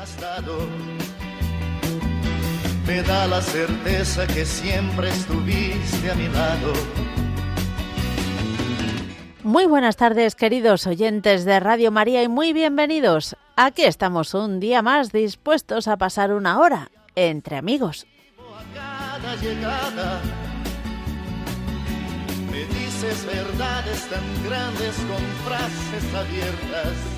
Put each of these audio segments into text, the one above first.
has dado me da la certeza que siempre estuviste a mi lado. Muy buenas tardes, queridos oyentes de Radio María, y muy bienvenidos. Aquí estamos un día más dispuestos a pasar una hora entre amigos. A cada llegada me dices verdades tan grandes con frases abiertas.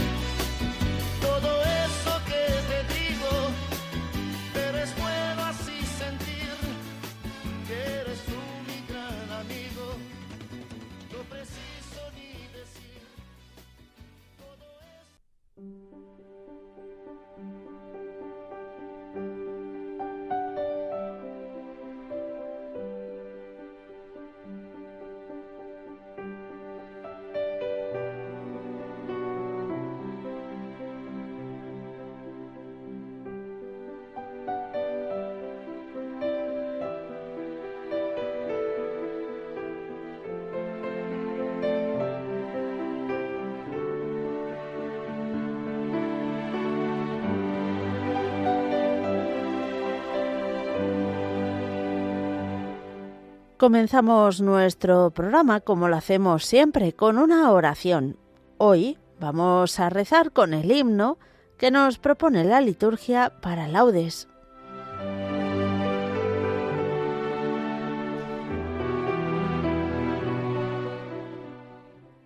Comenzamos nuestro programa como lo hacemos siempre, con una oración. Hoy vamos a rezar con el himno que nos propone la liturgia para laudes.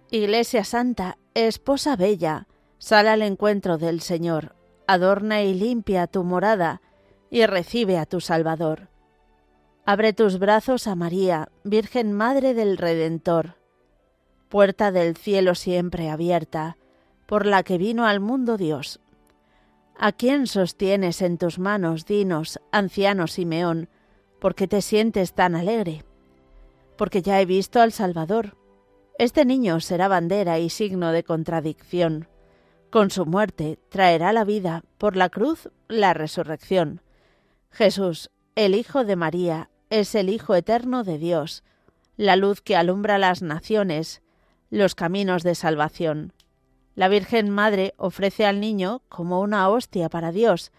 Iglesia Santa, esposa bella, sal al encuentro del Señor, adorna y limpia tu morada, y recibe a tu Salvador. Abre tus brazos a María, Virgen Madre del Redentor, puerta del cielo siempre abierta, por la que vino al mundo Dios. ¿A quién sostienes en tus manos, dinos, anciano Simeón, porque te sientes tan alegre? Porque ya he visto al Salvador. Este niño será bandera y signo de contradicción. Con su muerte traerá la vida, por la cruz la resurrección. Jesús, el Hijo de María, es el Hijo eterno de Dios, la luz que alumbra las naciones, los caminos de salvación. La Virgen Madre ofrece al niño como una hostia para Dios.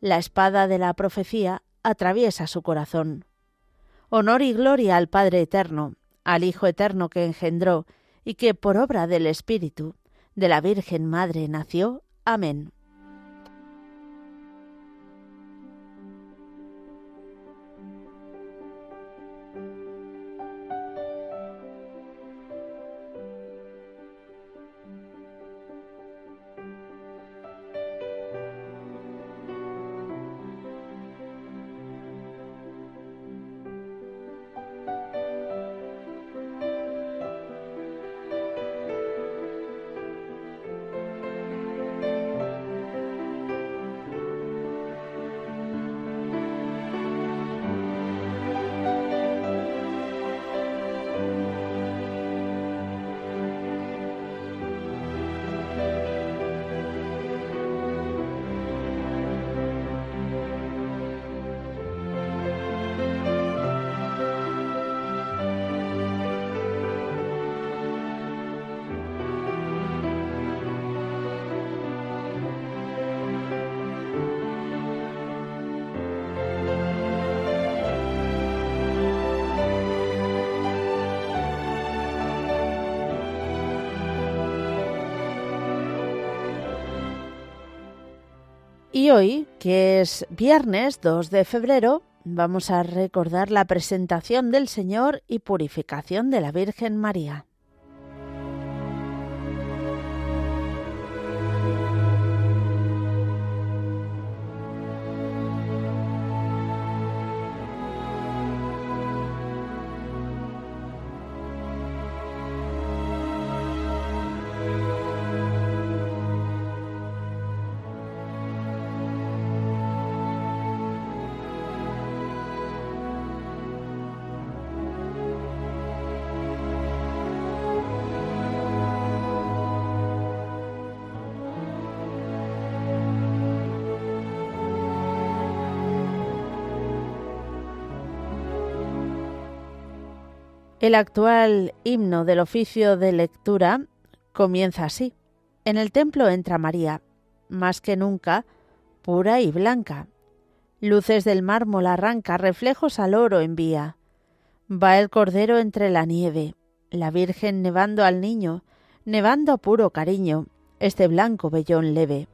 La espada de la profecía atraviesa su corazón. Honor y gloria al Padre eterno, al Hijo eterno que engendró y que por obra del Espíritu de la Virgen Madre nació. Amén. Hoy, que es viernes 2 de febrero, vamos a recordar la presentación del Señor y purificación de la Virgen María. El actual himno del oficio de lectura comienza así. En el templo entra María, más que nunca, pura y blanca. Luces del mármol arranca, reflejos al oro envía. Va el cordero entre la nieve, la Virgen nevando al niño, nevando a puro cariño, este blanco vellón leve.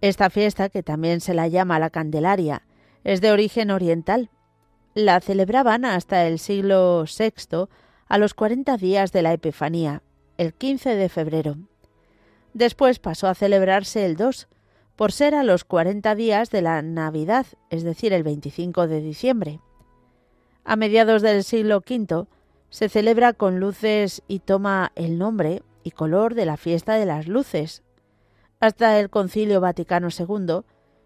Esta fiesta, que también se la llama la Candelaria, es de origen oriental. La celebraban hasta el siglo VI a los cuarenta días de la Epifanía, el 15 de febrero. Después pasó a celebrarse el 2, por ser a los cuarenta días de la Navidad, es decir, el 25 de diciembre. A mediados del siglo V se celebra con luces y toma el nombre y color de la fiesta de las luces. Hasta el Concilio Vaticano II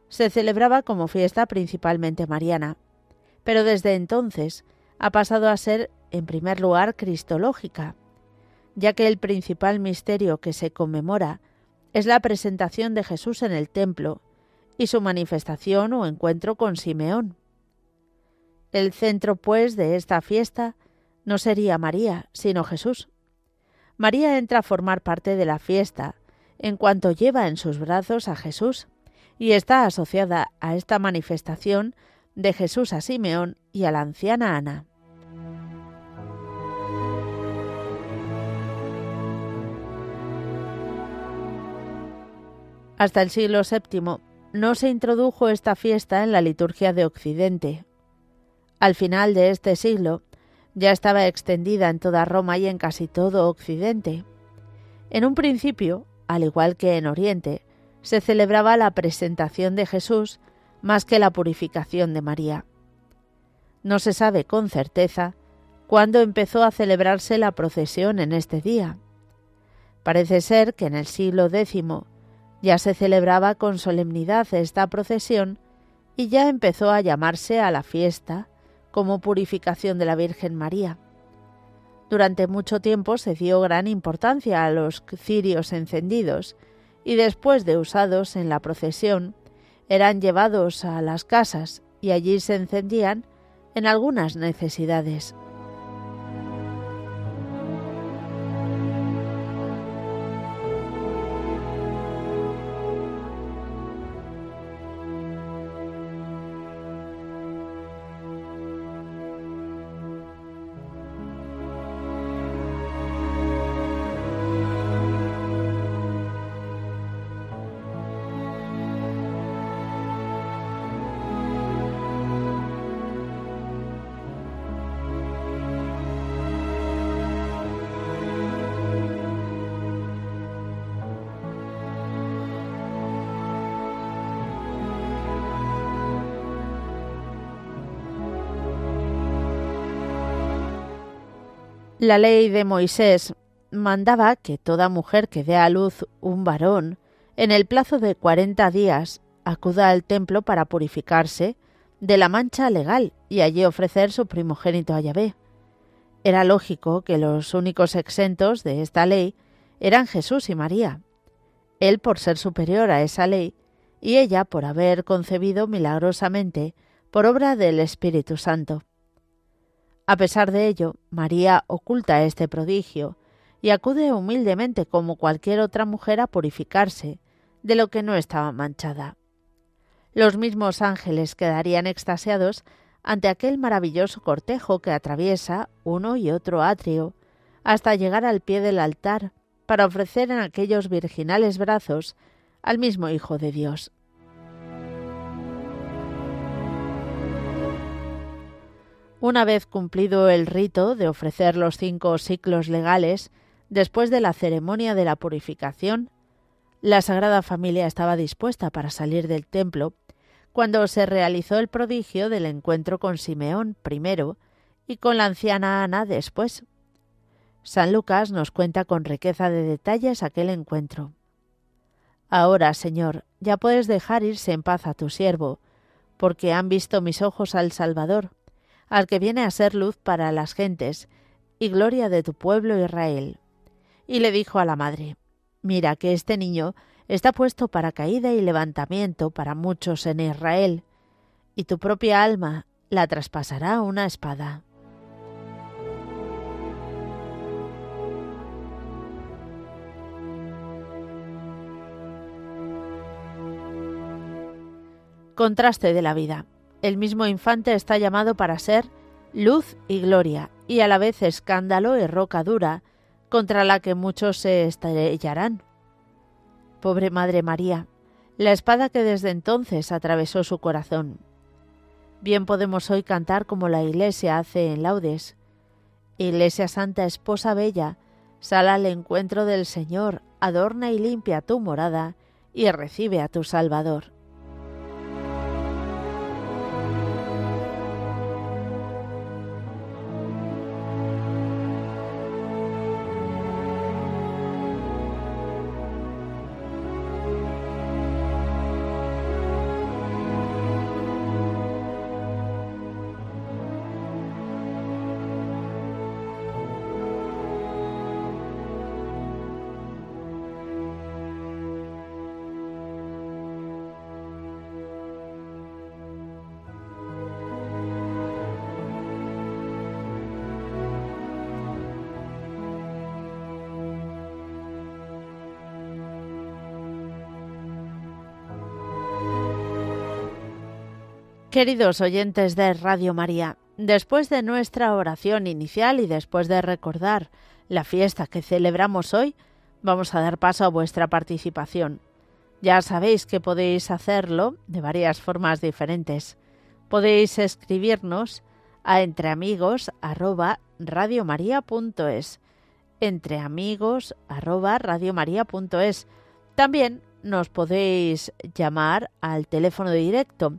se celebraba como fiesta principalmente mariana, pero desde entonces ha pasado a ser en primer lugar cristológica, ya que el principal misterio que se conmemora es la presentación de Jesús en el templo y su manifestación o encuentro con Simeón. El centro, pues, de esta fiesta no sería María, sino Jesús. María entra a formar parte de la fiesta en cuanto lleva en sus brazos a Jesús y está asociada a esta manifestación de Jesús a Simeón y a la anciana Ana. Hasta el siglo VII no se introdujo esta fiesta en la liturgia de Occidente. Al final de este siglo ya estaba extendida en toda Roma y en casi todo Occidente. En un principio, al igual que en Oriente, se celebraba la presentación de Jesús más que la purificación de María. No se sabe con certeza cuándo empezó a celebrarse la procesión en este día. Parece ser que en el siglo X ya se celebraba con solemnidad esta procesión y ya empezó a llamarse a la fiesta como purificación de la Virgen María. Durante mucho tiempo se dio gran importancia a los cirios encendidos y después de usados en la procesión eran llevados a las casas y allí se encendían en algunas necesidades. La ley de Moisés mandaba que toda mujer que dé a luz un varón en el plazo de cuarenta días acuda al templo para purificarse de la mancha legal y allí ofrecer su primogénito a Yahvé. Era lógico que los únicos exentos de esta ley eran Jesús y María, él por ser superior a esa ley y ella por haber concebido milagrosamente por obra del Espíritu Santo. A pesar de ello, María oculta este prodigio y acude humildemente como cualquier otra mujer a purificarse de lo que no estaba manchada. Los mismos ángeles quedarían extasiados ante aquel maravilloso cortejo que atraviesa uno y otro atrio hasta llegar al pie del altar para ofrecer en aquellos virginales brazos al mismo Hijo de Dios. Una vez cumplido el rito de ofrecer los cinco ciclos legales, después de la ceremonia de la purificación, la Sagrada Familia estaba dispuesta para salir del templo cuando se realizó el prodigio del encuentro con Simeón primero y con la anciana Ana después. San Lucas nos cuenta con riqueza de detalles aquel encuentro. Ahora, Señor, ya puedes dejar irse en paz a tu siervo, porque han visto mis ojos al Salvador, al que viene a ser luz para las gentes y gloria de tu pueblo Israel. Y le dijo a la madre, Mira que este niño está puesto para caída y levantamiento para muchos en Israel, y tu propia alma la traspasará una espada. Contraste de la vida. El mismo infante está llamado para ser luz y gloria, y a la vez escándalo y roca dura, contra la que muchos se estrellarán. Pobre Madre María, la espada que desde entonces atravesó su corazón. Bien podemos hoy cantar como la Iglesia hace en laudes. Iglesia Santa, Esposa Bella, sal al encuentro del Señor, adorna y limpia tu morada, y recibe a tu Salvador. Queridos oyentes de Radio María, después de nuestra oración inicial y después de recordar la fiesta que celebramos hoy, vamos a dar paso a vuestra participación. Ya sabéis que podéis hacerlo de varias formas diferentes. Podéis escribirnos a entreamigos@radiomaria.es, entreamigos@radiomaria.es. También nos podéis llamar al teléfono directo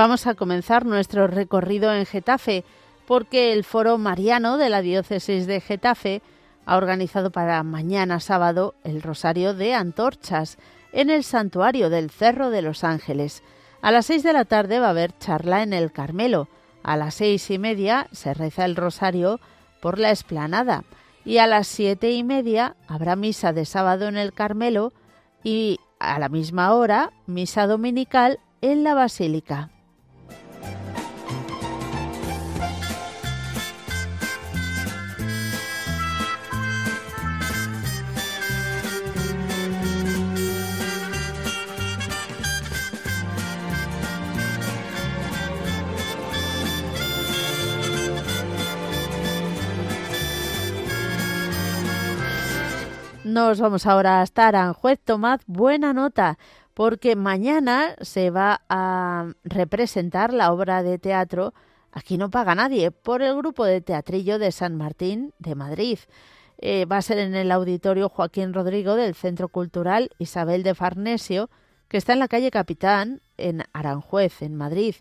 Vamos a comenzar nuestro recorrido en Getafe porque el Foro Mariano de la Diócesis de Getafe ha organizado para mañana sábado el Rosario de Antorchas en el Santuario del Cerro de los Ángeles. A las seis de la tarde va a haber charla en el Carmelo. A las seis y media se reza el Rosario por la esplanada. Y a las siete y media habrá misa de sábado en el Carmelo y a la misma hora misa dominical en la Basílica. Nos vamos ahora hasta Aranjuez. Tomad buena nota, porque mañana se va a representar la obra de teatro Aquí no paga nadie por el grupo de teatrillo de San Martín de Madrid. Eh, va a ser en el auditorio Joaquín Rodrigo del Centro Cultural Isabel de Farnesio, que está en la calle Capitán, en Aranjuez, en Madrid.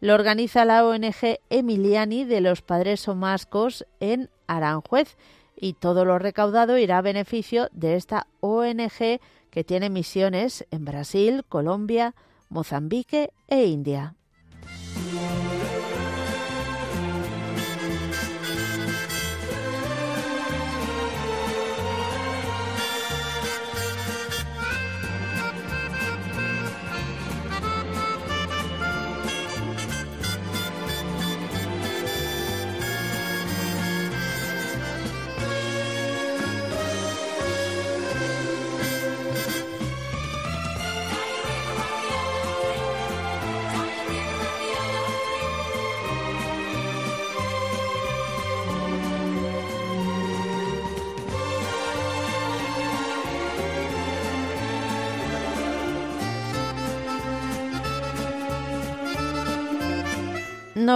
Lo organiza la ONG Emiliani de los Padres Somascos en Aranjuez y todo lo recaudado irá a beneficio de esta ONG que tiene misiones en Brasil, Colombia, Mozambique e India.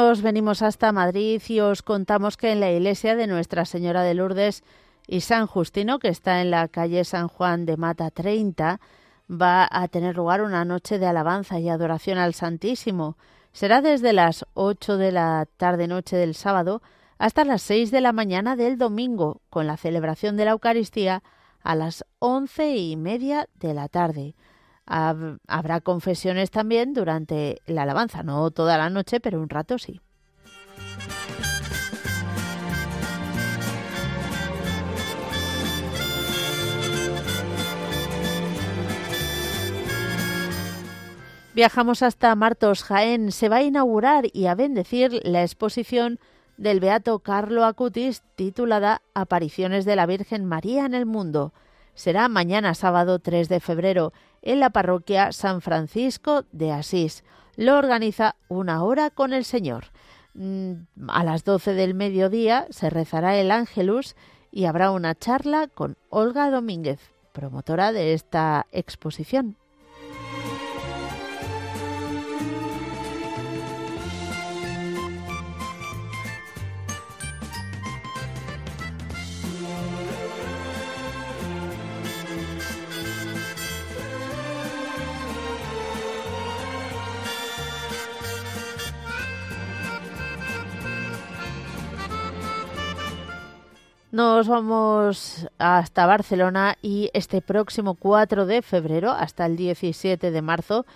Venimos hasta Madrid y os contamos que en la iglesia de Nuestra Señora de Lourdes y San Justino, que está en la calle San Juan de Mata 30, va a tener lugar una noche de alabanza y adoración al Santísimo. Será desde las 8 de la tarde-noche del sábado hasta las 6 de la mañana del domingo, con la celebración de la Eucaristía a las once y media de la tarde. Habrá confesiones también durante la alabanza, no toda la noche, pero un rato sí. Viajamos hasta Martos, Jaén. Se va a inaugurar y a bendecir la exposición del Beato Carlo Acutis titulada Apariciones de la Virgen María en el Mundo. Será mañana sábado 3 de febrero en la parroquia San Francisco de Asís. Lo organiza una hora con el Señor. Mm, a las 12 del mediodía se rezará el Ángelus y habrá una charla con Olga Domínguez, promotora de esta exposición. Nos vamos hasta Barcelona y este próximo 4 de febrero hasta el 17 de marzo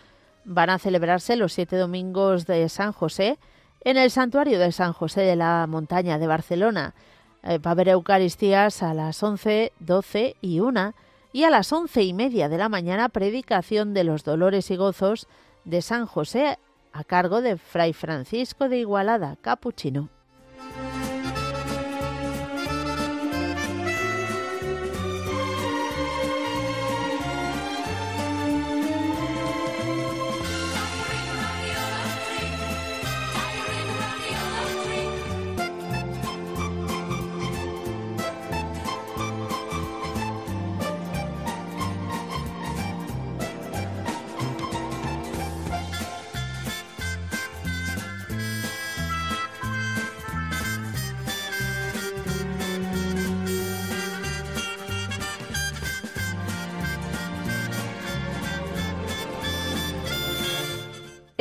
van a celebrarse los siete domingos de San José en el santuario de San José de la Montaña de Barcelona. Eh, va a haber Eucaristías a las 11, 12 y 1 y a las once y media de la mañana predicación de los dolores y gozos de San José a cargo de Fray Francisco de Igualada, capuchino.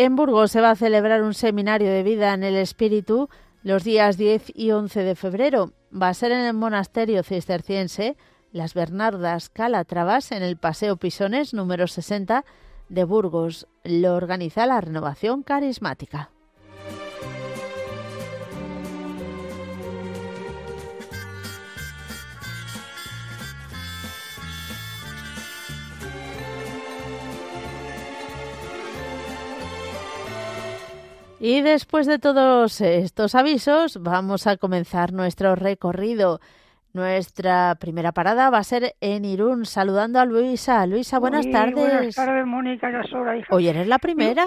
En Burgos se va a celebrar un seminario de vida en el espíritu los días 10 y 11 de febrero. Va a ser en el monasterio cisterciense Las Bernardas Calatravas en el Paseo Pisones número 60 de Burgos. Lo organiza la Renovación Carismática. Y después de todos estos avisos, vamos a comenzar nuestro recorrido. Nuestra primera parada va a ser en Irún, saludando a Luisa. Luisa, buenas tardes. Buenas tardes, Mónica, ya sola, hija. Hoy eres la primera.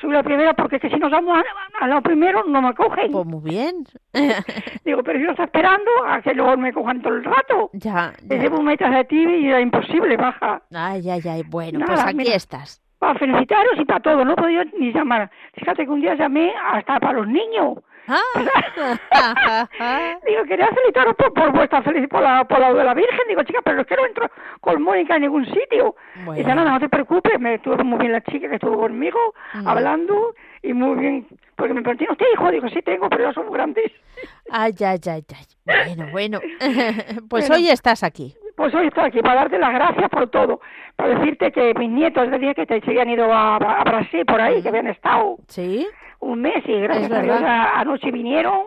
Soy la primera porque que si nos vamos a, lo primero no me cogen. Pues muy bien. Digo, pero yo estoy esperando a que luego me cojan todo el rato. Ya. ya. Desde un metro de ti y era imposible, baja. Ay, ay, ay. Bueno, pues aquí estás para felicitaros y para todo, no he podido ni llamar. Fíjate que un día llamé hasta para los niños, Ah. Digo, quería felicitaros por, por vuestra felicidad, por la, por la de la Virgen. Digo, chica, pero es que no entro con Mónica en ningún sitio. Bueno. Dice, nada, no te preocupes, me estuvo muy bien la chica que estuvo conmigo, Mm. hablando, y muy bien, porque me preguntó, ¿usted hijo? Digo, sí tengo, pero ya son grandes. Ay, ay, ay, ay. Bueno, bueno. Pues Bueno. hoy estás aquí. Pues hoy estoy aquí para darte las gracias por todo, para decirte que mis nietos de día que te, se habían ido a, a Brasil por ahí, que habían estado ¿Sí? un mes y gracias a Dios a- anoche vinieron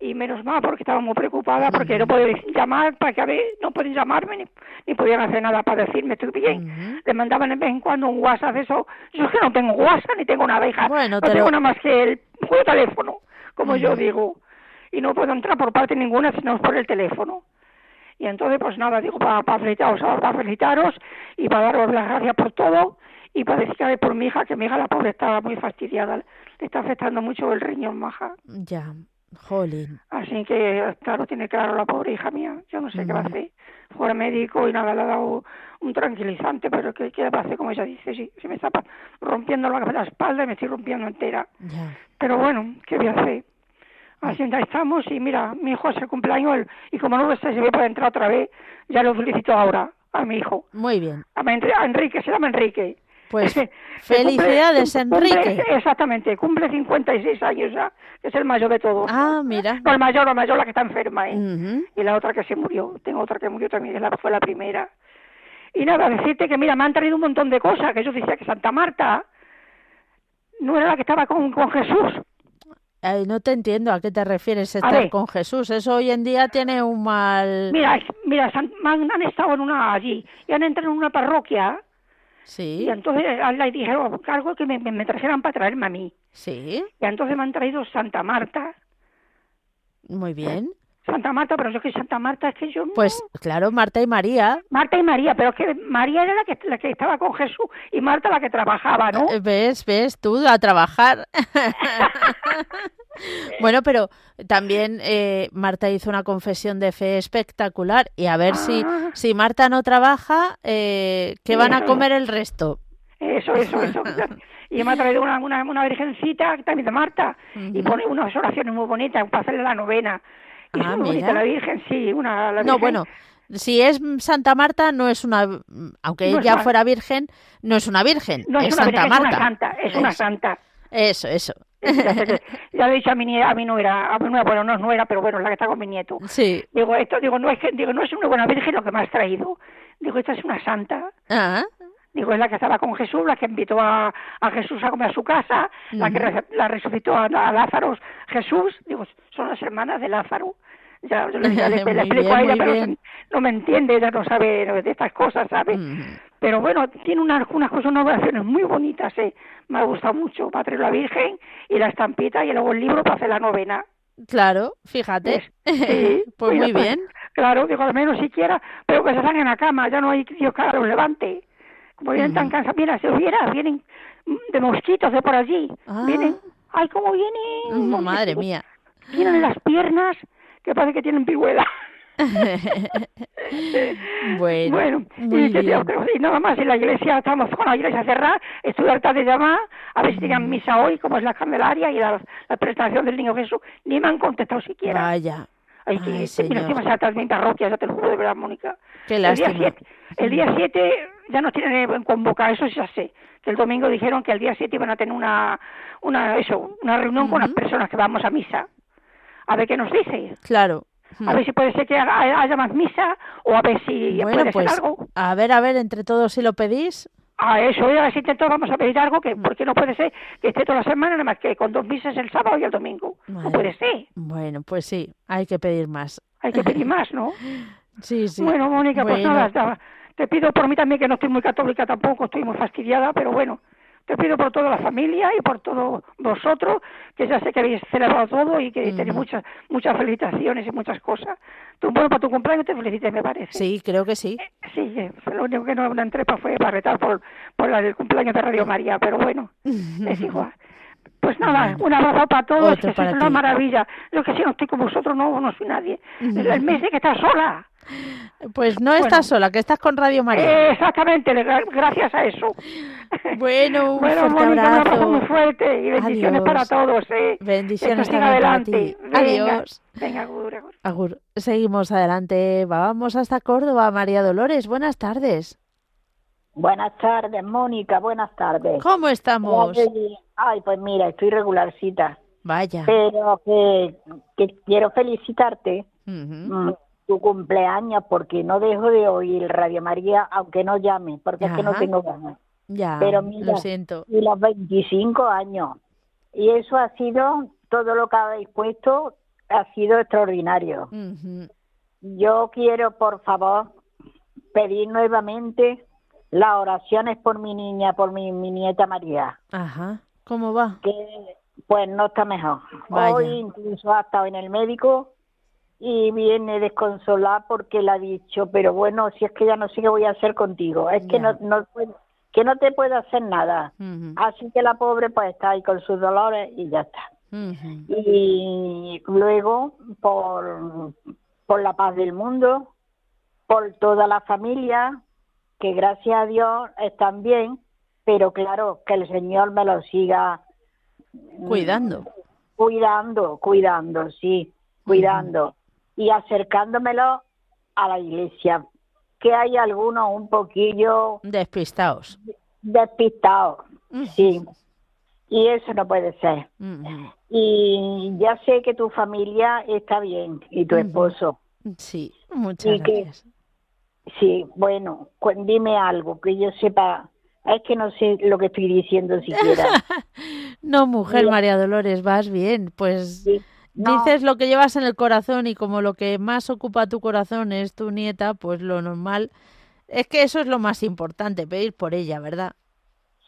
y menos mal porque estaba muy preocupada porque no podían llamar para que a ver, no pueden llamarme ni, ni podían hacer nada para decirme estoy bien. Ujú. Le mandaban de vez en cuando un WhatsApp eso. Yo es que no tengo WhatsApp ni tengo hija. Bueno, no te tengo lo- nada más que el puro teléfono, como yo digo. Y no puedo entrar por parte ninguna sino por el teléfono. Y entonces, pues nada, digo, para, para, felicitaros, para felicitaros y para daros las gracias por todo y para decir que por mi hija, que mi hija la pobre está muy fastidiada, le está afectando mucho el riñón, maja. Ya. Jolín. Así que, claro, tiene claro la pobre hija mía. Yo no sé qué va a hacer. Fue al médico y nada, le ha dado un tranquilizante, pero ¿qué, qué va a hacer? Como ella dice, sí, se me está pa- rompiendo la, la espalda y me estoy rompiendo entera. Ya. Pero bueno, ¿qué voy a hacer? Así ya estamos y mira, mi hijo el cumpleaños y como no sé si voy a poder entrar otra vez, ya lo felicito ahora a mi hijo. Muy bien. A, Enrique, se llama Enrique. Pues felicidades, cumple- cumple- Enrique. exactamente, cumple 56 años ya, es el mayor de todos. Ah, mira. No, el mayor, la mayor, la que está enferma, ¿eh? Y la otra que se murió. Tengo otra que murió también, que la- fue la primera. Y nada, decirte que, mira, me han traído un montón de cosas, que yo decía que Santa Marta no era la que estaba con, con Jesús. Ay, no te entiendo a qué te refieres estar ver. con Jesús. Eso hoy en día tiene un mal... Mira, mira, han, han estado en una allí y han entrado en una parroquia Sí, y entonces le dijeron cargo que me, me, me trajeran para traerme a mí. sí, Y entonces me han traído Santa Marta. muy bien. Santa Marta, pero yo que Santa Marta es que yo no... Pues claro, Marta y María. Marta y María, pero es que María era la que, la que estaba con Jesús y Marta la que trabajaba, ¿no? Eh, ¿Ves, ves, tú a trabajar? bueno, pero también eh, Marta hizo una confesión de fe espectacular y a ver si, Ah. si Marta no trabaja, eh, ¿qué van a comer el resto? Eso, eso, eso. Y me ha traído una, una, una virgencita también de Marta y pone unas oraciones muy bonitas para hacerle la novena. Y Ah, es muy bonita mira. la Virgen, sí, una la No, Virgen. bueno, si es Santa Marta, no es una, aunque No ella fuera virgen, no es una virgen, no es, es una Santa virgen, Marta. es una santa, es una Eso, santa. Eso, eso. Ya, le he dicho a mi a mi nuera, a mi nuera, bueno, no es nuera, pero bueno, es la que está con mi nieto. Sí. Digo, esto, digo, no es digo, no es una buena virgen lo que me has traído. Digo, esta es una santa. Ah, Digo, es la que estaba con Jesús, la que invitó a, a Jesús a comer a su casa, la que re- la resucitó a, a Lázaro Jesús. Digo, son las hermanas de Lázaro. Ya, yo le, ya le- le Muy explico bien, a ella, pero no me entiende, ella no sabe de estas cosas, ¿sabe? Pero bueno, tiene unas, unas cosas, unas oraciones muy bonitas, ¿eh? Me ha gustado mucho. Va a traer la Virgen y la estampita y luego el libro para hacer la novena. claro, fíjate. Sí, pues muy bien. Claro, digo, al menos siquiera, pero que se salgan en la cama, ya no hay Dios que los levante. Como vienen tan cansados, mira, si hubiera, vienen mm, de mosquitos de por allí. Ah. Vienen, ay, cómo vienen. Mm, Madre mosquitos. mía. Tienen en las piernas que parece que tienen piruela. bueno, Bueno, y, que- y nada más, en la iglesia, estamos con la iglesia cerrada, estoy harta de llamar, a ver si Mm. tienen misa hoy, como es la Candelaria y la, la presentación del Niño Jesús, ni me han contestado siquiera. Vaya, Ay, que, Ay, mira, señor. encima parroquia, ya te lo juro de verdad, Mónica. qué El día. 7, el día 7 ya nos tienen en convocar, eso ya sé. Que el domingo dijeron que el día 7 iban a tener una, una, eso, una reunión con las personas que vamos a misa. A ver qué nos dice. Claro. A ver si puede ser que haya más misa o a ver si bueno, puede pues ser algo. a ver, a ver, entre todos si lo pedís. A eso, a ver si intento, vamos a pedir algo, que porque no puede ser que esté toda la semana, nada más que con dos misas el sábado y el domingo. No puede ser. Bueno, pues sí, hay que pedir más. Hay que pedir más, ¿no? Sí, sí. Bueno, Mónica, pues nada, te pido por mí también que no estoy muy católica tampoco, estoy muy fastidiada, pero bueno, te pido por toda la familia y por todos vosotros, que ya sé que habéis celebrado todo y que tenéis Ujú. muchas muchas felicitaciones y muchas cosas. Tú, bueno, para tu cumpleaños te felicité, me parece. Sí, creo que sí. Sí, eh, lo único que no, no entré fue para retar por, por la del cumpleaños de Radio María, pero bueno, es igual. Pues nada, un abrazo para todos, Otro que para sois una ti. maravilla. Yo que si no estoy con vosotros, no, no soy nadie. El mes de que estás sola. Pues no estás sola, que estás con Radio María. Eh, exactamente, gracias a eso. Bueno, un bueno, fuerte Mónica, abrazo. un abrazo muy fuerte y bendiciones Adiós. para todos. ¿eh? Bendiciones siga también para adelante. ti. Venga, Adiós. Venga, agur, agur. Agur. Seguimos adelante. Vamos hasta Córdoba. María Dolores, buenas tardes. Buenas tardes, Mónica, buenas tardes. ¿Cómo estamos? Ay, pues mira, estoy regularcita, Vaya. pero que, que quiero felicitarte mm, tu cumpleaños porque no dejo de oír Radio María, aunque no llame, porque es que no tengo ganas. Ya, Pero mira, lo siento. Y los 25 años. Y eso ha sido, todo lo que habéis puesto ha sido extraordinario. Yo quiero, por favor, pedir nuevamente las oraciones por mi niña, por mi, mi nieta María, Ajá. ¿Cómo va? que pues no está mejor. Vaya. Hoy incluso ha estado en el médico y viene desconsolada porque le ha dicho, pero bueno, si es que ya no sé qué voy a hacer contigo, es que no, no puedo- que no te puedo hacer nada. Así que la pobre pues está ahí con sus dolores y ya está. Y luego por, por la paz del mundo, por toda la familia, que gracias a Dios están bien, pero claro, que el Señor me lo siga mm, Cuidando. cuidando, cuidando, sí, cuidando y acercándomelo a la iglesia, que hay algunos un poquillo Despistaos. despistados, sí, y eso no puede ser. Ujú. Y ya sé que tu familia está bien y tu Ujú. esposo. Sí, muchas gracias. Sí, bueno, dime algo que yo sepa. Es que no sé lo que estoy diciendo siquiera. No, mujer. María Dolores, vas bien. Pues Sí. No, dices lo que llevas en el corazón y como lo que más ocupa tu corazón es tu nieta, pues lo normal es que eso es lo más importante, pedir por ella, ¿verdad?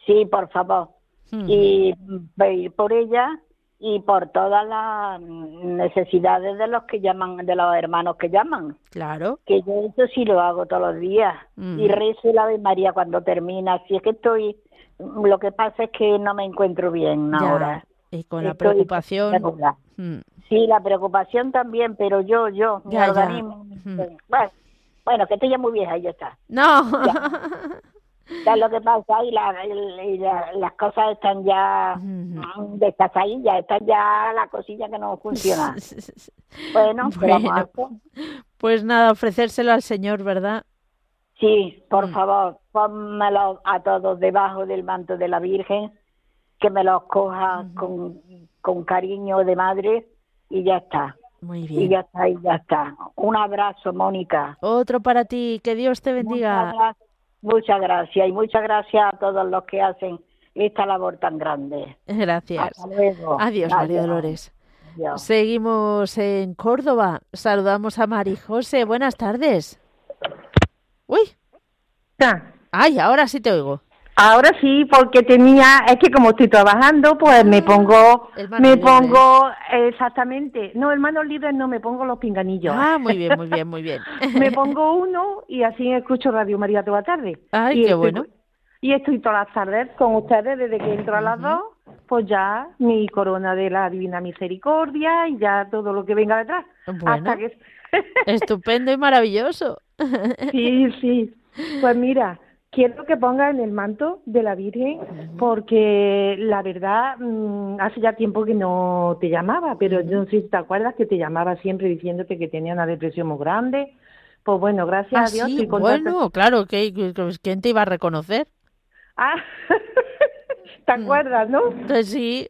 Sí, por favor. Ujú. Y pedir por ella y por todas las necesidades de los que llaman, de los hermanos que llaman. Claro. Que yo eso sí lo hago todos los días. Ujú. Y rezo el Ave María cuando termina. Si es que estoy, lo que pasa es que no me encuentro bien Ya. ahora. Y con la preocupación. regular. Mm, Sí, la preocupación también, pero yo, yo, mi Ya, ya. organismo. Bueno, bueno, que estoy ya muy vieja y ya está. No. ¿Sabes lo que pasa? Y, la- y la- las cosas están ya mm, descasadillas, están ya la cosilla que no funciona. Bueno. Pues nada, ofrecérselo al Señor, ¿verdad? Sí, por Mm. favor, pónmelo a todos debajo del manto de la Virgen, que me los coja con, con cariño de madre y ya está. Muy Y bien. ya está, y ya está. Un abrazo, Mónica. Otro para ti, que Dios te bendiga. Muchas, gra- muchas gracias y muchas gracias a todos los que hacen esta labor tan grande. Gracias. Hasta luego. Adiós, María Dolores. Adiós. Seguimos en Córdoba. Saludamos a Mari José. Buenas tardes. Uy, ay, ahora sí te oigo. Ahora sí, porque tenía, es que como estoy trabajando, pues me pongo, el manos me pongo, exactamente, no, el manos libres no, me pongo los pinganillos. Ah, muy bien, muy bien, muy bien. me pongo uno y así escucho Radio María toda la tarde. Ay, y qué estoy- bueno. Y estoy todas las tardes con ustedes desde que entro a las dos, pues ya mi corona de la Divina Misericordia y ya todo lo que venga detrás. Bueno. Hasta que... Estupendo y maravilloso. Sí, sí. Pues mira, quiero que pongas en el manto de la Virgen porque la verdad mm, hace ya tiempo que no te llamaba, pero yo no sé si te acuerdas que te llamaba siempre diciéndote que tenía una depresión muy grande. Pues bueno, gracias Ah, a Dios sí, bueno, claro, que ¿quién te iba a reconocer? Ah, ¿te acuerdas, no? Entonces sí,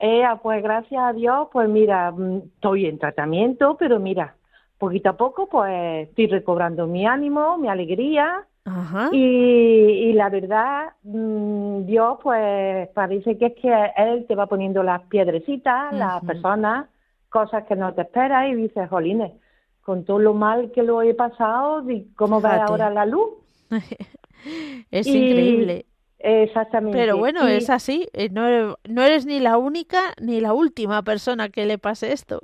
Eh, pues gracias a Dios, pues mira, mm, estoy en tratamiento, pero mira, poquito a poco pues estoy recobrando mi ánimo, mi alegría ajá. Y, y la verdad, mm, Dios, pues parece que es que Él te va poniendo las piedrecitas, las personas, cosas que no te esperas y dices, jolines, con todo lo mal que lo he pasado, ¿cómo va ahora la luz? es Y- increíble. Exactamente. Pero bueno, Y- es así. eh, No, no eres ni la única ni la última persona que le pase esto.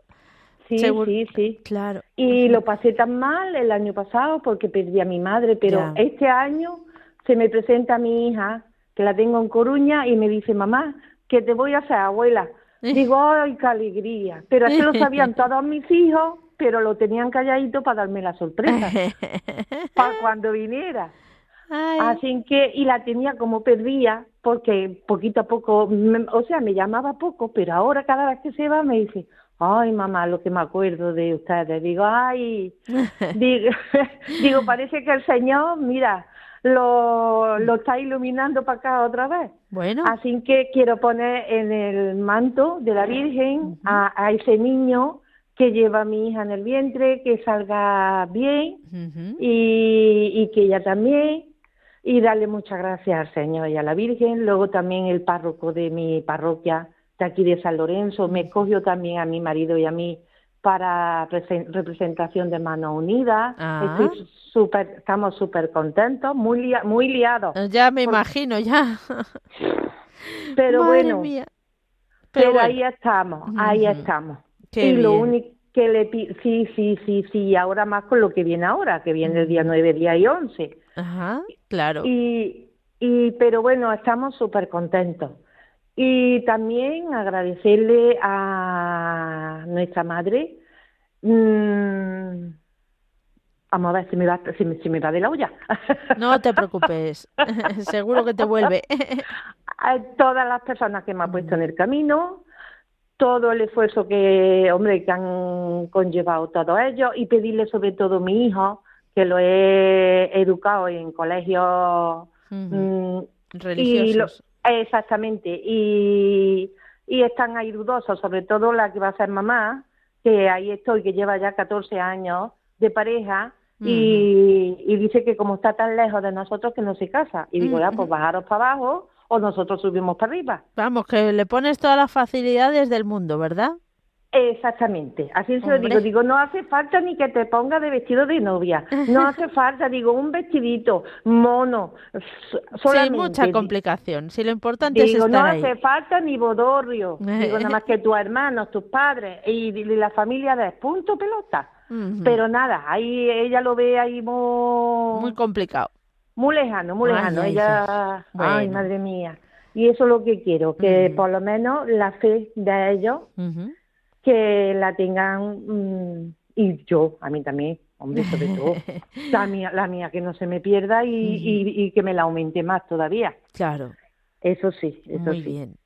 Sí, sí, sí. Claro. Y lo pasé tan mal el año pasado porque perdí a mi madre, pero Ya. este año se me presenta mi hija, que la tengo en Coruña, y me dice, mamá, que te voy a hacer abuela. Digo, ay, qué alegría. Pero que lo sabían todos mis hijos pero lo tenían calladito para darme la sorpresa, para cuando viniera. Así que, y la tenía como perdida, porque poquito a poco, o sea, me llamaba poco, pero ahora cada vez que se va me dice, ay mamá, lo que me acuerdo de ustedes. Digo, ay, digo, digo, parece que el Señor, mira, lo, lo está iluminando para acá otra vez. Bueno. Así que quiero poner en el manto de la Virgen a, a, ese niño que lleva a mi hija en el vientre, que salga bien y, y que ella también y darle muchas gracias al Señor y a la Virgen. Luego también el párroco de mi parroquia de aquí de San Lorenzo me escogió también a mi marido y a mí para representación de Mano Unida. Ah. super, estamos súper contentos, muy, muy liados. Ya me imagino, ya. Pero bueno, pero, ahí estamos, ahí estamos. y lo único que le sí, sí, sí, sí, ahora más con lo que viene ahora, que viene el día 9, día y 11. Ajá, claro. Y, y pero bueno, estamos súper contentos. Y también agradecerle a nuestra madre. Mmm, vamos a ver si me, va, si, me, si me va de la olla. No te preocupes, seguro que te vuelve. A todas las personas que me han puesto en el camino, todo el esfuerzo que, hombre, que han conllevado todos ellos y pedirle sobre todo a mi hijo, que lo he educado en colegios mm, religiosos. Exactamente, y, y están ahí dudosos, sobre todo la que va a ser mamá, que ahí estoy, que lleva ya 14 años de pareja, y, y, dice que como está tan lejos de nosotros que no se casa. Y digo, ya, pues bajaros para abajo o nosotros subimos para arriba. Vamos, que le pones todas las facilidades del mundo, ¿verdad? Exactamente, así se lo digo. Digo, no hace falta ni que te ponga de vestido de novia, no hace falta, digo, un vestidito mono, solamente. Sin mucha complicación, si lo importante es estar no hace falta ni bodorrio, digo, nada más que tus hermanos, tus padres y, la familia de punto pelota. Pero nada, ahí ella lo ve ahí muy... Muy complicado. Muy lejano, muy lejano. ella, ay, madre mía. Y eso es lo que quiero, que por lo menos la fe de ellos que la tengan, mm, y yo, a mí también, hombre, sobre todo, la mía, la mía que no se me pierda y, y, que me la aumente más todavía. Claro. Eso sí, eso Muy sí. bien.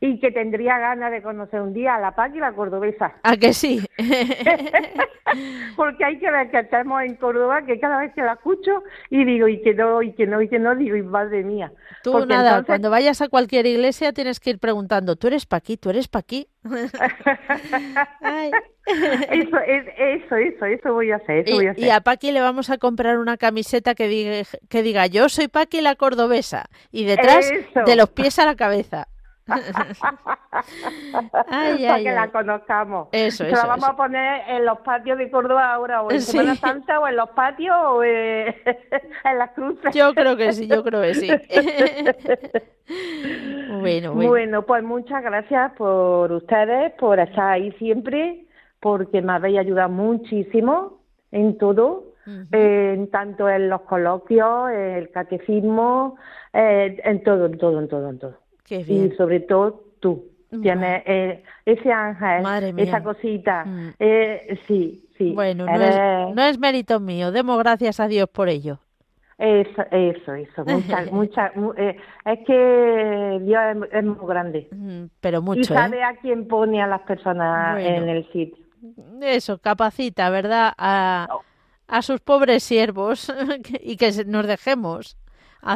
Y que tendría ganas de conocer un día a la Paz y la Cordobesa. ¿A que sí? Porque hay que ver que estamos en Córdoba, que cada vez que la escucho y digo, y que no, y que no, y que no, digo, y madre mía. Tú nada, cuando vayas a cualquier iglesia tienes que ir preguntando, ¿tú eres Paqui? ¿Tú eres Paqui? Eso, es, eso, eso, eso voy a hacer, eso y, voy a hacer. Y a Paqui le vamos a comprar una camiseta que diga, que diga yo soy Paqui la cordobesa y detrás de los pies a la cabeza. Para que la conozcamos. Eso, Se la vamos a poner en los patios de Córdoba ahora, o en Semana Santa, o en los patios, o en las cruces. Yo creo que sí, yo creo que sí. bueno, bueno. bueno, pues muchas gracias por ustedes, por estar ahí siempre, porque me habéis ayudado muchísimo en todo. en tanto en los coloquios, en el catecismo, eh, en todo, en todo, en todo, en todo. Y sobre todo tú. Tienes eh, ese ángel, esa cosita. Mm. Eh, sí, sí. Bueno, no, es, no es mérito mío. Demos gracias a Dios por ello. Eso, eso, eso. Mucha, mucha, eh, es que Dios es, muy grande. Mm, pero mucho. Y sabe a quién pone a las personas en el sitio. Eso, capacita, ¿verdad? A, a sus pobres siervos y que nos dejemos.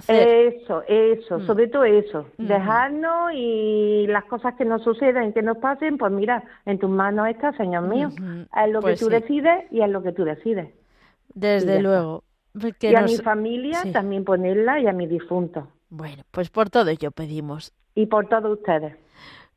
Eso, eso, mm. sobre todo eso, dejarnos y las cosas que nos suceden, que nos pasen, pues mira, en tus manos está, Señor mío, es lo que pues tú decides y es lo que tú decides. Desde luego. y a mi familia también ponerla y a mi difunto. Bueno, pues por todo ello pedimos. Y por todos ustedes.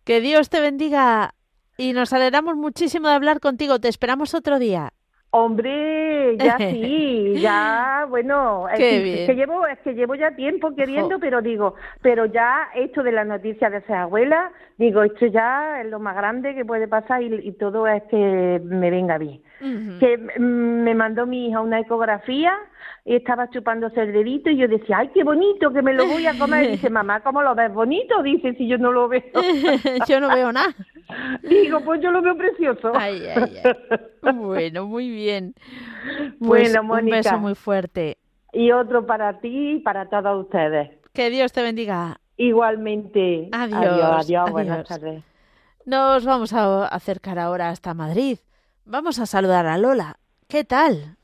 Que Dios te bendiga y nos alegramos muchísimo de hablar contigo. Te esperamos otro día. Hombre, ya sí, ya, bueno, es que, llevo, es que llevo ya tiempo queriendo, pero digo, pero ya esto de la noticia de ser abuela, digo, esto ya es lo más grande que puede pasar y, todo es que me venga bien. Que me mandó mi hija una ecografía estaba chupándose el dedito y yo decía, ay, qué bonito, que me lo voy a comer. Y dice, mamá, ¿cómo lo ves bonito? Dice, si yo no lo veo. yo no veo nada. Digo, pues yo lo veo precioso. Ay, ay, ay. Bueno, muy bien. Pues bueno, un Mónica. beso muy fuerte. Y otro para ti y para todos ustedes. Que Dios te bendiga. Igualmente. Adiós, Adiós, adiós. buenas tardes. Nos vamos a acercar ahora hasta Madrid. Vamos a saludar a Lola. ¿Qué tal?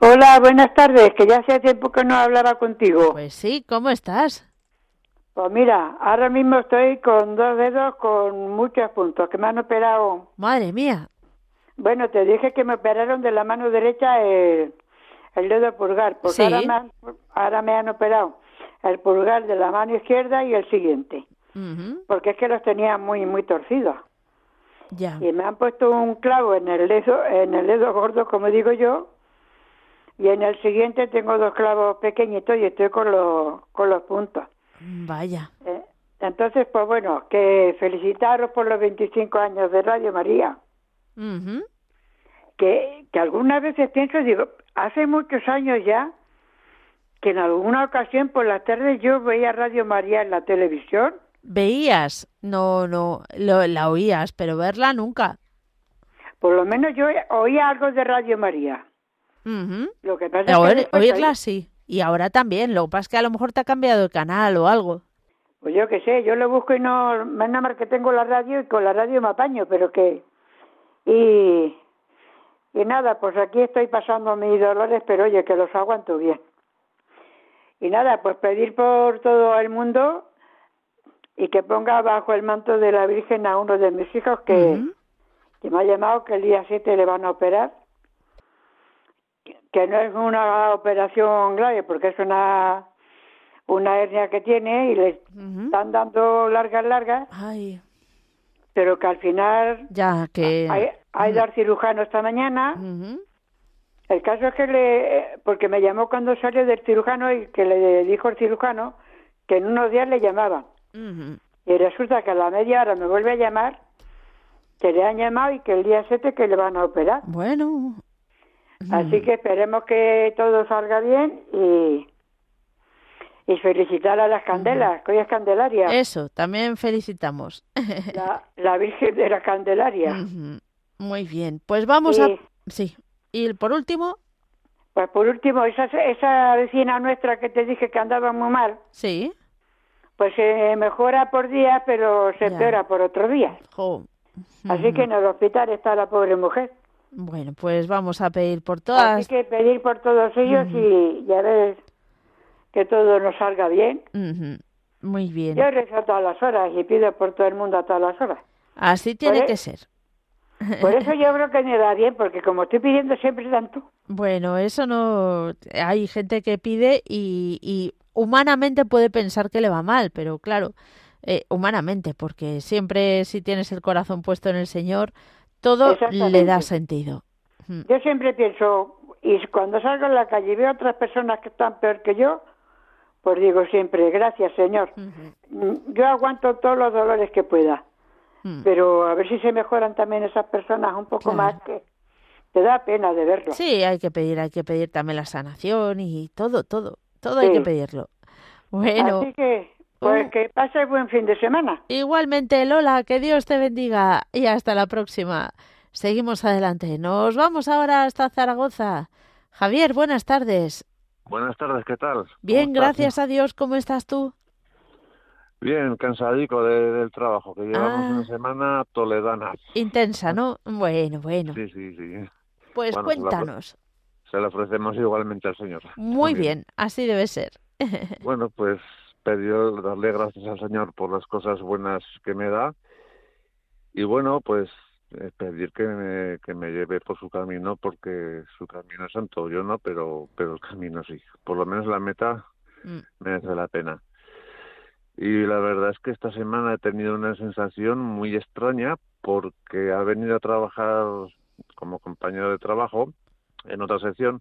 Hola, buenas tardes, que ya hacía tiempo que no hablaba contigo. Pues sí, ¿cómo estás? Pues mira, ahora mismo estoy con dos dedos con muchos puntos, que me han operado. Madre mía. Bueno, te dije que me operaron de la mano derecha el, el dedo pulgar, porque Sí. ahora, me han, ahora me han operado el pulgar de la mano izquierda y el siguiente, porque es que los tenía muy, muy torcidos. Ya. Y me han puesto un clavo en el dedo, en el dedo gordo, como digo yo, y en el siguiente tengo dos clavos pequeñitos y estoy con los, con los puntos. Vaya. Eh, Entonces, pues bueno, que felicitaros por los 25 años de Radio María, que, que algunas veces pienso, digo, hace muchos años ya, que en alguna ocasión por las tardes yo veía Radio María en la televisión, ¿Veías? No, no, lo- la oías, pero verla nunca. por lo menos yo oía algo de Radio María. Lo que pasa es que oírla ahí- sí. Y ahora también. Lo que pasa es que a lo mejor te ha cambiado el canal o algo. Pues yo qué sé, yo lo busco y no, más nada más que tengo la radio y con la radio me apaño, pero que... Y, y nada, pues aquí estoy pasando mis dolores, pero oye, que los aguanto bien. Y nada, pues pedir por todo el mundo y que ponga bajo el manto de la Virgen a uno de mis hijos que, que me ha llamado que el día 7 le van a operar, que- no es una operación grave porque es una una hernia que tiene y le están dando largas, largas, Ay, pero que al final ya que... hay, ha ido al cirujano esta mañana. El caso es que le, porque me llamó cuando salió del cirujano y que le dijo el cirujano que en unos días le llamaban. Y resulta que a la media hora me vuelve a llamar, que le han llamado y que el día 7 que le van a operar. Bueno. Así que esperemos que todo salga bien y, y felicitar a las candelas, que hoy es Candelaria, Eso, también felicitamos. la, la Virgen de la Candelaria. Muy bien. Pues vamos Y, a... Sí. Y por último, Pues por último, esa, esa vecina nuestra que te dije que andaba muy mal, sí. pues se mejora por día, pero se empeora por otro día. Jo. Así que en el hospital está la pobre mujer. Bueno, pues vamos a pedir por todas. Así que pedir por todos ellos y ya ves que todo nos salga bien. Muy bien. Yo rezo a todas las horas y pido por todo el mundo a todas las horas. Así tiene Por e- que ser. Por eso yo creo que me da bien, porque como estoy pidiendo siempre tanto, Bueno, eso no. Hay gente que pide y, y humanamente puede pensar que le va mal, pero claro, eh, humanamente, porque siempre si tienes el corazón puesto en el Señor, todo le da sentido. Mm, yo siempre pienso, y cuando salgo en la calle y veo a otras personas que están peor que yo, pues digo siempre, gracias Señor. Mm, Yo aguanto todos los dolores que pueda, mm. pero a ver si se mejoran también esas personas un poco Claro. más que te da pena de verlo. Sí, hay que pedir, hay que pedir también la sanación y todo, todo, todo hay que pedirlo. Bueno, Así que, pues Oh. que pase buen fin de semana. igualmente Lola, que Dios te bendiga y hasta la próxima. Seguimos adelante. Nos vamos ahora hasta Zaragoza. Javier, buenas tardes. Buenas tardes, ¿qué tal? ¿Cómo Bien, gracias a Dios. ¿Cómo estás tú? Bien, cansadico de- del trabajo, que llevamos Ah. una semana toledana. Intensa, ¿no? Bueno, bueno. Sí, sí, sí. Pues bueno, cuéntanos. Se lo ofrecemos igualmente al Señor. Muy También. bien, así debe ser. Bueno, pues pedir, darle gracias al Señor por las cosas buenas que me da. Y bueno, pues eh, pedir que me, que me lleve por su camino, porque su camino es santo. Yo no, pero, pero el camino sí. Por lo menos la meta Mm, merece la pena. Y la verdad es que esta semana he tenido una sensación muy extraña porque ha venido a trabajar como compañero de trabajo en otra sección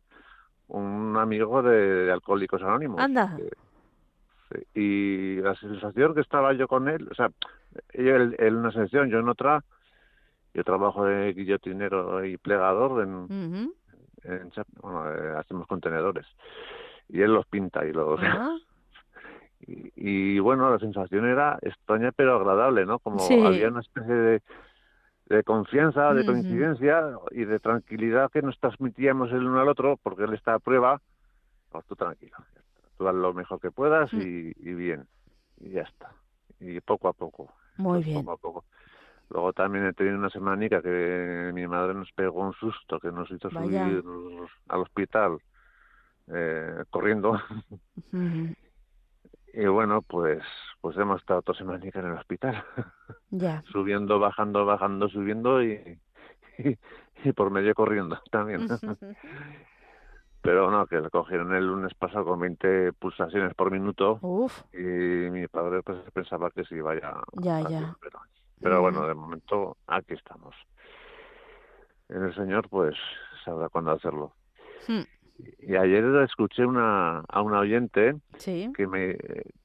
un amigo de, de Alcohólicos Anónimos. Anda. Y la sensación que estaba yo con él, o sea, él en una sección, yo en otra, yo trabajo de guillotinero y plegador en, Chap- bueno, eh, hacemos contenedores y él los pinta y los Ah, y, y, bueno la sensación era extraña pero agradable no como Sí. había una especie de de confianza, de coincidencia y de tranquilidad que nos transmitíamos el uno al otro, porque él está a prueba, pues tú tranquilo. Tú haz lo mejor que puedas Mm. y, y bien, y ya está. Y poco a poco, Muy bien. poco a poco. Luego también he tenido una semanica que mi madre nos pegó un susto, que nos hizo Vaya. subir al hospital eh, corriendo. Y bueno, pues pues hemos estado toda semanica en el hospital. Ya. subiendo, bajando, bajando, subiendo y, y, y por medio corriendo también. Pero no, que le cogieron el lunes pasado con 20 pulsaciones por minuto Uf, y mi padre pues pensaba que se iba ya. Ya. Pero, pero bueno, de momento aquí estamos. El señor pues sabrá cuándo hacerlo. Hmm. Y ayer escuché una, a una oyente sí. que me,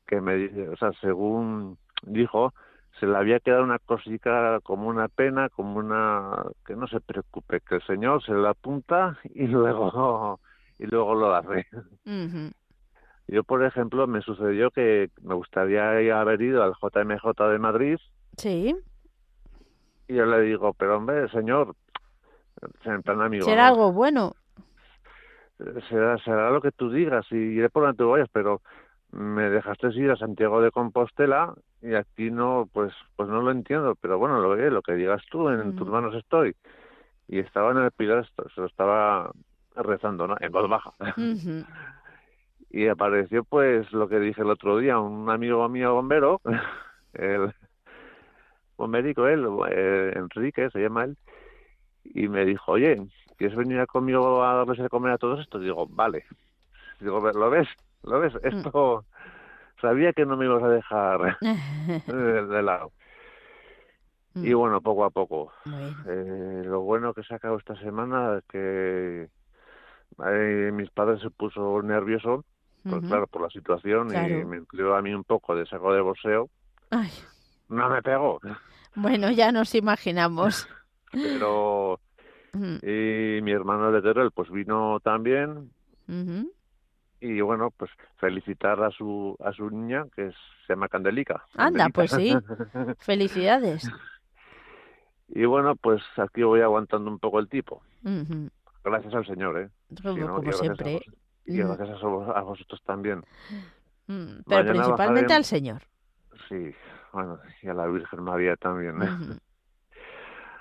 que me, o sea, según dijo, se le había quedado una cosica como una pena, como una, que no se preocupe, que el Señor se la apunta y luego, y luego lo hace. Yo, por ejemplo, me sucedió que me gustaría haber ido al JMJ de Madrid Sí. y yo le digo, pero hombre, Señor, en plan amigo, Será ¿no? algo bueno. será, será lo que tú digas y iré por donde tú vayas, pero me dejaste ir a Santiago de Compostela y aquí no, pues, pues no lo entiendo, pero bueno, lo que, lo que digas tú, en tus Ujú. manos estoy. Y estaba en el pilar, se lo estaba rezando, ¿no? En voz baja. Y apareció, pues, lo que dije el otro día, un amigo mío bombero, el bomberico, él, eh, Enrique, se llama él, y me dijo, oye, ¿quieres venir conmigo a darles de comer a todos estos? Digo, vale. Digo, ¿lo ves? ¿Lo ves? Esto... Sabía que no me ibas a dejar de, de lado. Y Mm, bueno, poco a poco. bueno. Eh, lo bueno que he sacado esta semana es que eh, mis padres se puso nervioso, pues claro, por la situación y me incluyó a mí un poco de saco de boxeo. Ay, No me pegó, bueno, ya nos imaginamos. pero y mi hermano de Teruel pues vino también y bueno, pues felicitar a su a su niña que es- se llama Candelica. Anda, pues sí. Felicidades. y bueno, pues aquí voy aguantando un poco el tipo. Gracias al Señor, ¿eh? Como, Sí, ¿no? como Y gracias a siempre. Y gracias a, vos- a vosotros también. Mm, Pero Mañana principalmente bajaré- al Señor. Sí, bueno, y a la Virgen María también. ¿eh?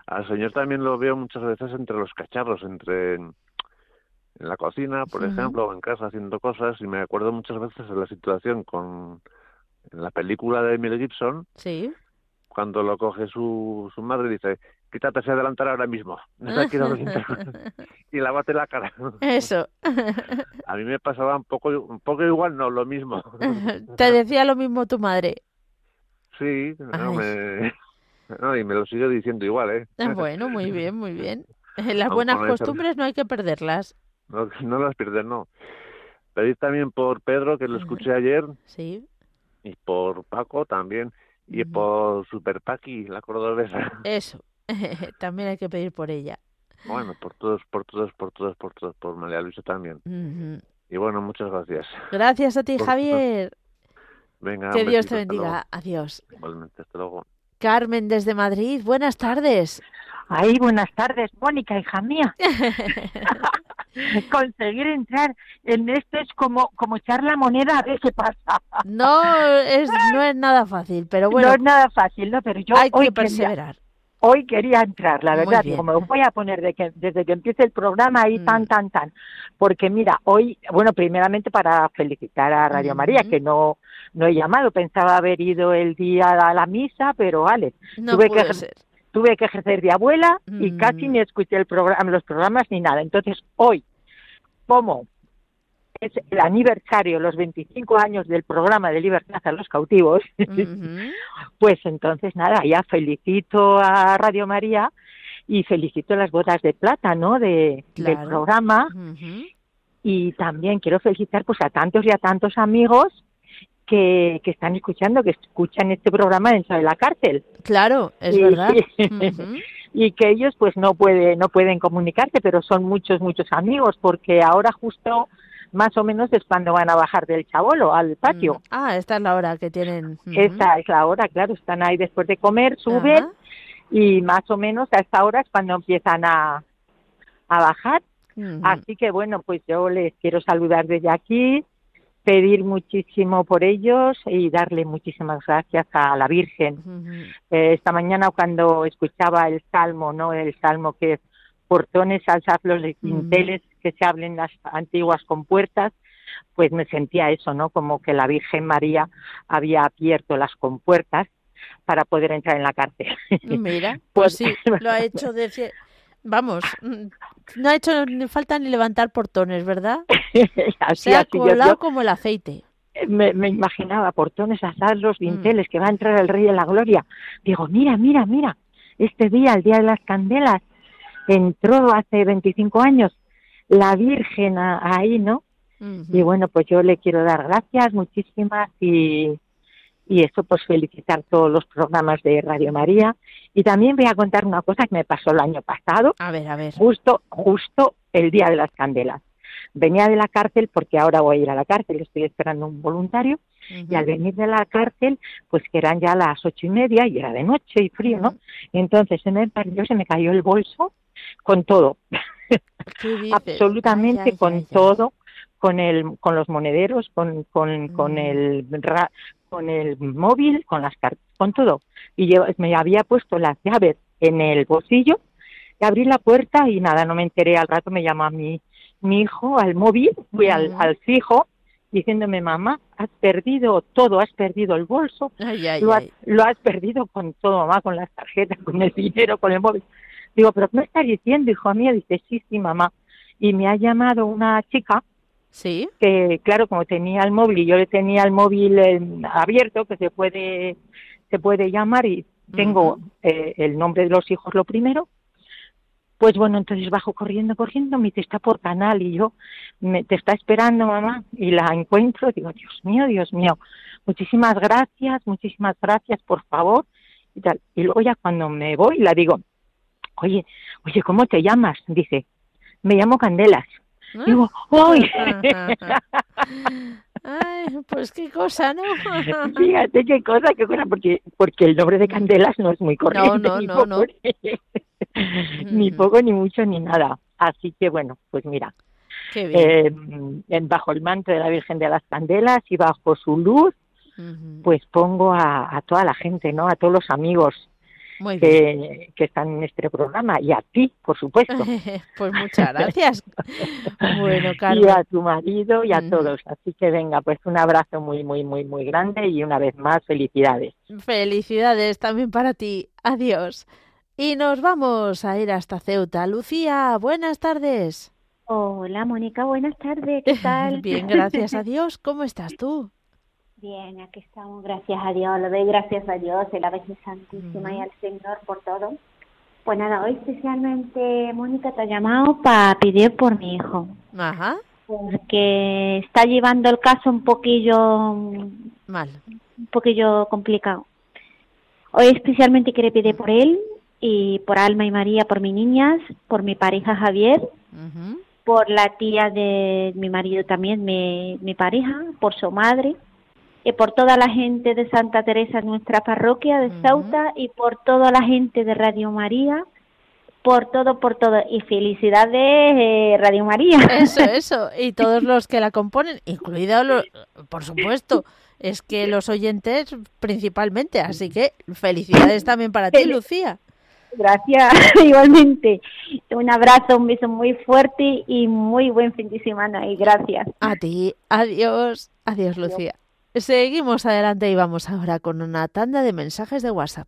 Al Señor también lo veo muchas veces entre los cacharros, entre en, la cocina, por ejemplo, o en casa haciendo cosas, y me acuerdo muchas veces de la situación con en la película de Mel Gibson, Sí. cuando lo coge su, su madre y dice, quítate ese delantal ahora mismo, y lávate la cara. Eso. A mí me pasaba un poco, un poco igual, no, lo mismo. Te decía lo mismo tu madre. Sí, no, Ay. me... no, y me lo sigue diciendo igual, ¿eh? Ah, Bueno, muy bien, muy bien. Las buenas costumbres no hay que perderlas. No, no las pierdes, no. Pedir también por Pedro, que lo escuché ayer, Sí. y por Paco también, y por Super Paqui, la cordobesa. Eso. También hay que pedir por ella. Bueno, por todos, por todos, por todos, por todos, por María Luisa también. Y bueno, muchas gracias. Gracias a ti, Por- Javier. Venga, Que Dios te bendiga. Adiós. Igualmente, hasta luego. Carmen desde Madrid, buenas tardes. Ay, buenas tardes, Mónica, hija mía. Conseguir entrar en esto es como, como echar la moneda a ver qué pasa. No es, no es nada fácil, pero bueno, no es nada fácil, ¿no? Pero yo hay hoy que quería, perseverar. Hoy quería entrar, la verdad. Digo, me voy a poner de que, desde que empiece el programa ahí Mm. tan, tan, tan. Porque mira, hoy, bueno, primeramente para felicitar a Radio María, que no, no he llamado. Pensaba haber ido el día a la misa, pero vale. No tuve que- ser. tuve que ejercer de abuela y Mm. casi ni escuché el programa, los programas ni nada. Entonces, hoy, como es el aniversario, los 25 años del programa de Libertad a los cautivos, pues entonces nada, ya felicito a Radio María y felicito las bodas de plata, ¿no? De, del programa y también quiero felicitar pues a tantos y a tantos amigos que, que están escuchando, que escuchan este programa dentro de la cárcel. Claro, es verdad. Ujú. y que ellos pues no puede, no pueden comunicarse, pero son muchos, muchos amigos, porque ahora justo más o menos es cuando van a bajar del chabolo al patio. Mm. Ah, esta es la hora que tienen. Esa es la hora, claro, están ahí después de comer, suben y más o menos a esta hora es cuando empiezan a, a bajar. Así que bueno, pues yo les quiero saludar desde aquí, pedir muchísimo por ellos y darle muchísimas gracias a la Virgen. Eh, esta mañana cuando escuchaba el salmo, ¿no? El salmo que es portones, alzad los dinteles que se abren las antiguas compuertas, pues me sentía eso, ¿no? Como que la Virgen María había abierto las compuertas para poder entrar en la cárcel. Mira, pues Pues- sí, lo ha hecho de... Vamos, mm, no ha hecho ni falta ni levantar portones, ¿verdad? así, Se ha así, colado yo como el aceite. me, me imaginaba portones, alzad los Mm. que va a entrar el Rey de la Gloria. Digo, mira, mira, mira, este día, el día de las candelas, entró hace 25 años la Virgen ahí, ¿no? Y bueno, pues yo le quiero dar gracias muchísimas y, y eso pues felicitar todos los programas de Radio María. Y también voy a contar una cosa que me pasó el año pasado, A ver, a ver. justo, justo el día de las candelas. Venía de la cárcel porque ahora voy a ir a la cárcel, estoy esperando un voluntario y al venir de la cárcel, pues que eran ya las ocho y media y era de noche y frío, ¿no? Entonces se me perdió, se me cayó el bolso con todo. Absolutamente Ay, con ay, todo, con el, con los monederos, con, con, con Mm. el con el móvil, con las cartas, con todo. Y yo me había puesto las llaves en el bolsillo y abrí la puerta y nada, no me enteré. Al rato me llama mi, mi hijo al móvil, fui al, al fijo diciéndome, mamá, has perdido todo, has perdido el bolso, Ay, ay, lo, has, ay. lo has perdido con todo, mamá, con las tarjetas, con el dinero, con el móvil. Digo, ¿pero qué me estás diciendo, hijo mío? Dice, sí, sí, mamá. Y me ha llamado una chica ¿Sí? que, claro, como tenía el móvil y yo le tenía el móvil eh, abierto, que se puede, se puede llamar y tengo eh, el nombre de los hijos lo primero, pues bueno, entonces bajo corriendo, corriendo, me dice, está por canal y yo, me, te está esperando mamá y la encuentro, digo, Dios mío, Dios mío, muchísimas gracias, muchísimas gracias, por favor, y tal. Y luego ya cuando me voy la digo, oye, oye, ¿cómo te llamas? Dice, me llamo Candelas. Ah. Digo, ¡ay! Ay, pues qué cosa, ¿no? Fíjate qué cosa, qué cosa, porque, porque el nombre de Candelas no es muy corriente. no, ni no, poco, no. ni poco, ni mucho, ni nada. Así que bueno, pues mira, Qué bien. eh, bajo el manto de la Virgen de las Candelas y bajo su luz, pues pongo a, a toda la gente, ¿no? A todos los amigos. Que, que están en este programa y a ti, por supuesto. Pues muchas gracias. Bueno, y Carmen. a tu marido y a todos. Así que venga, pues un abrazo muy, muy, muy, muy grande y una vez más felicidades. Felicidades también para ti. Adiós. Y nos vamos a ir hasta Ceuta. Lucía, buenas tardes. Hola, Mónica, buenas tardes, ¿qué tal? Bien, gracias a Dios. ¿Cómo estás tú? Bien, aquí estamos, gracias a Dios, le doy gracias a Dios, a la Virgen Santísima y al Señor por todo. Pues nada, hoy especialmente Mónica te ha llamado para pedir por mi hijo, Ajá. porque está llevando el caso un poquillo, un Mal. poquillo complicado. Hoy especialmente quiero pedir por él y por Alma y María, por mis niñas, por mi pareja Javier, por la tía de mi marido también, mi, mi pareja, por su madre, y por toda la gente de Santa Teresa, nuestra parroquia de. Ceuta, y por toda la gente de Radio María, por todo, por todo. Y felicidades, eh, Radio María. Eso, eso. Y todos los que la componen, incluido, lo- por supuesto, es que los oyentes principalmente. Así que felicidades también para ti, Lucía. Gracias, igualmente. Un abrazo, un beso muy fuerte y muy buen fin de semana. Y gracias. A ti. Adiós. Adiós, Lucía. Seguimos adelante y vamos ahora con una tanda de mensajes de WhatsApp.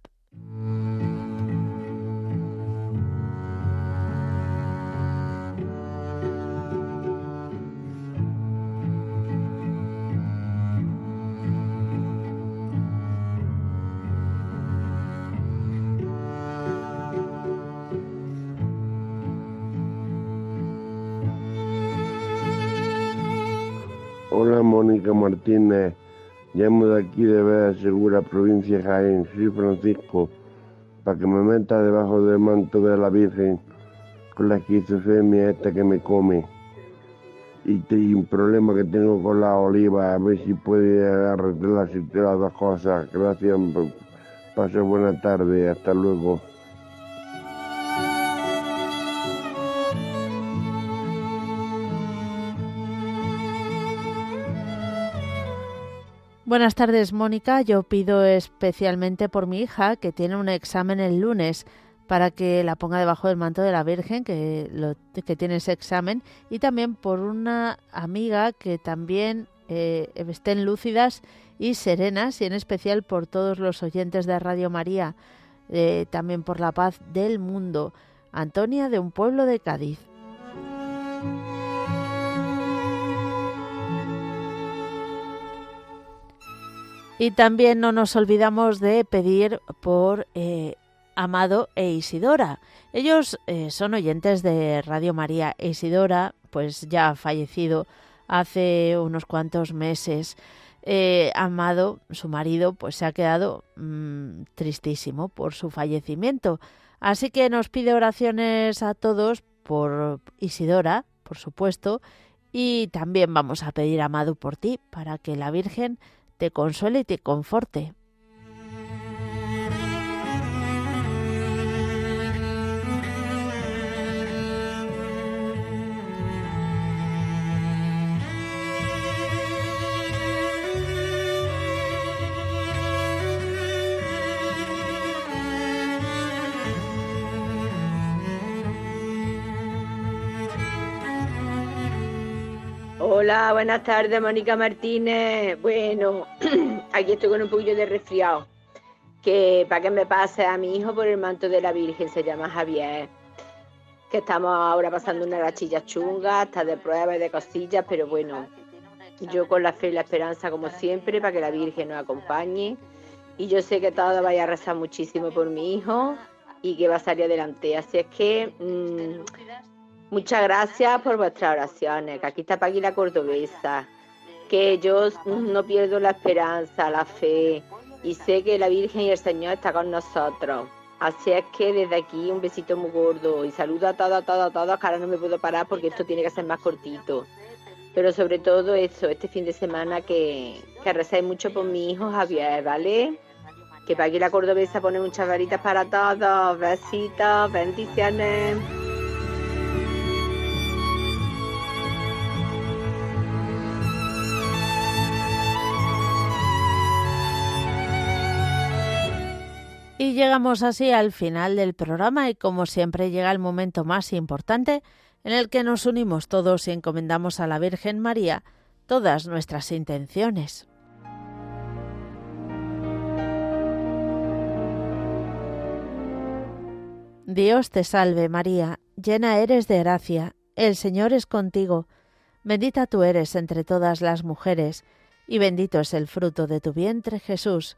Hola Mónica Martínez, llamo de aquí de Vega Segura, provincia de Jaén, soy Francisco, para que me meta debajo del manto de la Virgen con la esquizofrenia esta que me come y, y un problema que tengo con la oliva, a ver si puede arreglar las las dos cosas. Gracias, pase buena tarde, hasta luego. Buenas tardes, Mónica. Yo pido especialmente por mi hija, que tiene un examen el lunes, para que la ponga debajo del manto de la Virgen, que, lo, que tiene ese examen, y también por una amiga que también eh, estén lúcidas y serenas, y en especial por todos los oyentes de Radio María, eh, también por la paz del mundo. Antonia de un pueblo de Cádiz. Y también no nos olvidamos de pedir por eh, Amado e Isidora. Ellos eh, son oyentes de Radio María. Isidora, pues ya ha fallecido hace unos cuantos meses. Eh, Amado, su marido, pues se ha quedado mm, tristísimo por su fallecimiento. Así que nos pide oraciones a todos por Isidora, por supuesto, y también vamos a pedir Amado por ti, para que la Virgen te consuele y te conforte. Hola, buenas tardes, Mónica Martínez. Bueno, aquí estoy con un poquillo de resfriado. Que para que me pase a mi hijo por el manto de la Virgen, se llama Javier. Que estamos ahora pasando una rachilla chunga, hasta de pruebas y de cosillas, pero bueno, yo con la fe y la esperanza, como siempre, para que la Virgen nos acompañe. Y yo sé que todo vaya a rezar muchísimo por mi hijo y que va a salir adelante. Así es que mmm, Muchas gracias por vuestras oraciones, que aquí está Paqui la cordobesa, que yo no pierdo la esperanza, la fe, y sé que la Virgen y el Señor están con nosotros. Así es que desde aquí un besito muy gordo y saludo a todos, a todos, a todos, que ahora no me puedo parar porque esto tiene que ser más cortito. Pero sobre todo eso, este fin de semana que, que recéis mucho por mi hijo Javier, ¿vale? Que Paqui la cordobesa pone muchas varitas para todos. Besitos, bendiciones. Llegamos así al final del programa y como siempre llega el momento más importante en el que nos unimos todos y encomendamos a la Virgen María todas nuestras intenciones. Dios te salve María, llena eres de gracia, el Señor es contigo, bendita tú eres entre todas las mujeres, y bendito es el fruto de tu vientre Jesús.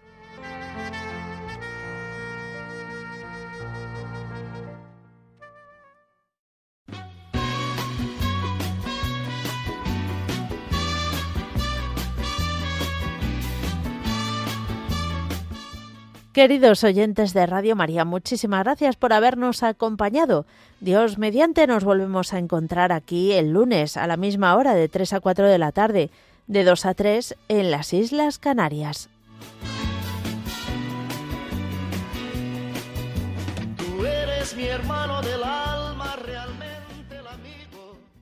Queridos oyentes de Radio María, muchísimas gracias por habernos acompañado. Dios mediante nos volvemos a encontrar aquí el lunes a la misma hora de 3 a 4 de la tarde, de 2 a 3 en las Islas Canarias.